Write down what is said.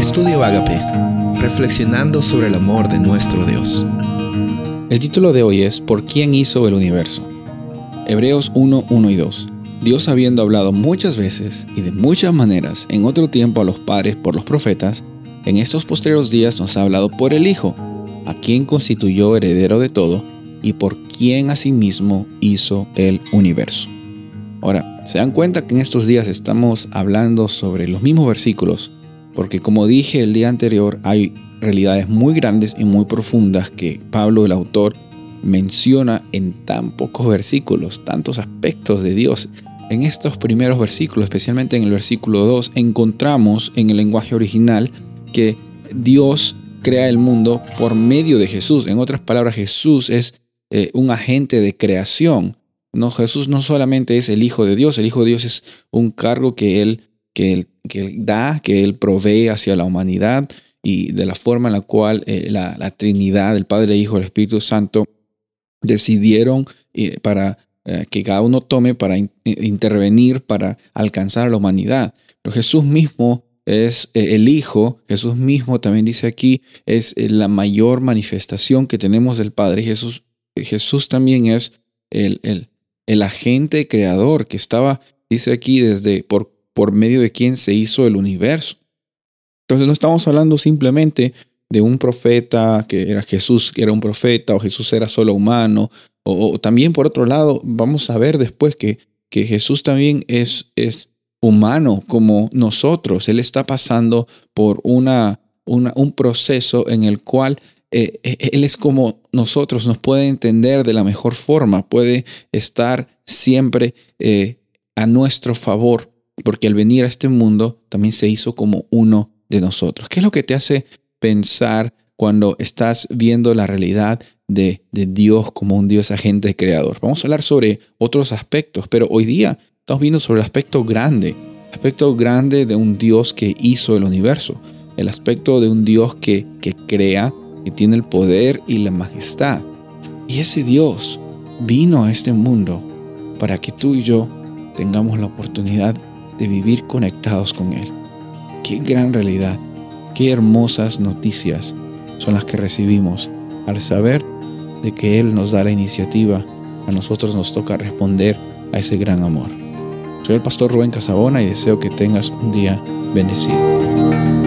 Estudio Agape, reflexionando sobre el amor de nuestro Dios. El título de hoy es ¿Por quién hizo el universo? Hebreos 1, 1 y 2. Dios habiendo hablado muchas veces y de muchas maneras en otro tiempo a los padres por los profetas, en estos posteriores días nos ha hablado por el Hijo, a quien constituyó heredero de todo y por quien asimismo hizo el universo. Ahora, se dan cuenta que en estos días estamos hablando sobre los mismos versículos, porque como dije el día anterior, hay realidades muy grandes y muy profundas que Pablo, el autor, menciona en tan pocos versículos, tantos aspectos de Dios. En estos primeros versículos, especialmente en el versículo 2, encontramos en el lenguaje original que Dios crea el mundo por medio de Jesús. En otras palabras, Jesús es eh, un agente de creación. No, Jesús no solamente es el Hijo de Dios, el Hijo de Dios es un cargo que él, que él, que da, que Él provee hacia la humanidad y de la forma en la cual eh, la, la, Trinidad, el Padre, el Hijo, el Espíritu Santo decidieron eh, para que cada uno tome para intervenir, para alcanzar a la humanidad. Pero Jesús mismo es el Hijo, Jesús mismo también dice aquí, es la mayor manifestación que tenemos del Padre. Jesús Jesús también es el, el, el, agente creador que estaba, dice aquí, desde por, por medio de quien se hizo el universo. Entonces no estamos hablando simplemente de un profeta, que era Jesús, que era un profeta, o Jesús era solo humano, o, también por otro lado, vamos a ver después que, que Jesús también es, es humano como nosotros. Él está pasando por una, una, un proceso en el cual eh, eh, él es como nosotros, nos puede entender de la mejor forma, puede estar siempre eh, a nuestro favor, porque al venir a este mundo también se hizo como uno de nosotros. ¿Qué es lo que te hace pensar cuando estás viendo la realidad de, Dios como un Dios agente creador? Vamos a hablar sobre otros aspectos, pero hoy día estamos viendo sobre el aspecto grande, aspecto grande de un Dios que hizo el universo, el aspecto de un Dios que, que crea, que tiene el poder y la majestad. Y ese Dios vino a este mundo para que tú y yo tengamos la oportunidad de vivir conectados con Él. Qué gran realidad, qué hermosas noticias son las que recibimos al saber de que Él nos da la iniciativa, a nosotros nos toca responder a ese gran amor. Soy el pastor Rubén Casabona y deseo que tengas un día bendecido.